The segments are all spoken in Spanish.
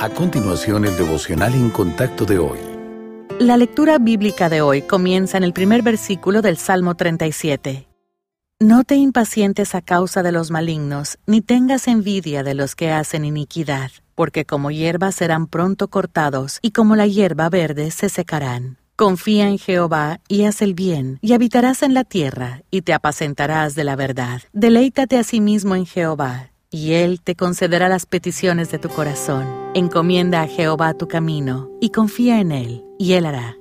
A continuación, el devocional en contacto de hoy. La lectura bíblica de hoy comienza en el primer versículo del Salmo 37. No te impacientes a causa de los malignos, ni tengas envidia de los que hacen iniquidad, porque como hierba serán pronto cortados, y como la hierba verde se secarán. Confía en Jehová y haz el bien, y habitarás en la tierra, y te apacentarás de la verdad. Deleítate a sí mismo en Jehová y Él te concederá las peticiones de tu corazón. Encomienda a Jehová tu camino y confía en Él, y Él hará.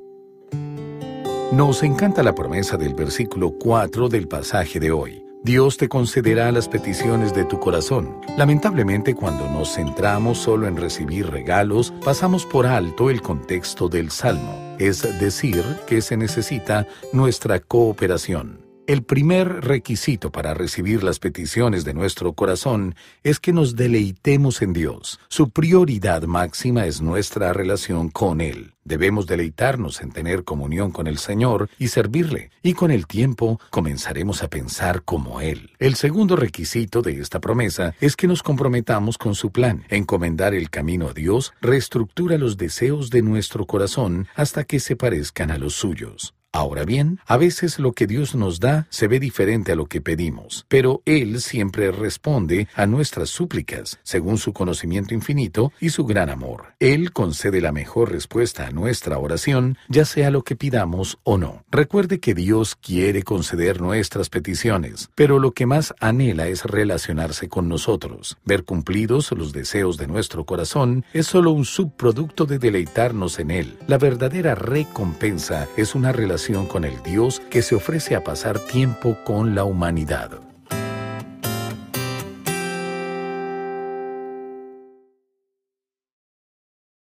Nos encanta la promesa del versículo 4 del pasaje de hoy. Dios te concederá las peticiones de tu corazón. Lamentablemente, cuando nos centramos solo en recibir regalos, pasamos por alto el contexto del Salmo, es decir, que se necesita nuestra cooperación. El primer requisito para recibir las peticiones de nuestro corazón es que nos deleitemos en Dios. Su prioridad máxima es nuestra relación con Él. Debemos deleitarnos en tener comunión con el Señor y servirle, y con el tiempo comenzaremos a pensar como Él. El segundo requisito de esta promesa es que nos comprometamos con su plan. Encomendar el camino a Dios reestructura los deseos de nuestro corazón hasta que se parezcan a los suyos. Ahora bien, a veces lo que Dios nos da se ve diferente a lo que pedimos, pero Él siempre responde a nuestras súplicas, según su conocimiento infinito y su gran amor. Él concede la mejor respuesta a nuestra oración, ya sea lo que pidamos o no. Recuerde que Dios quiere conceder nuestras peticiones, pero lo que más anhela es relacionarse con nosotros. Ver cumplidos los deseos de nuestro corazón es solo un subproducto de deleitarnos en Él. La verdadera recompensa es una relación con el Dios que se ofrece a pasar tiempo con la humanidad.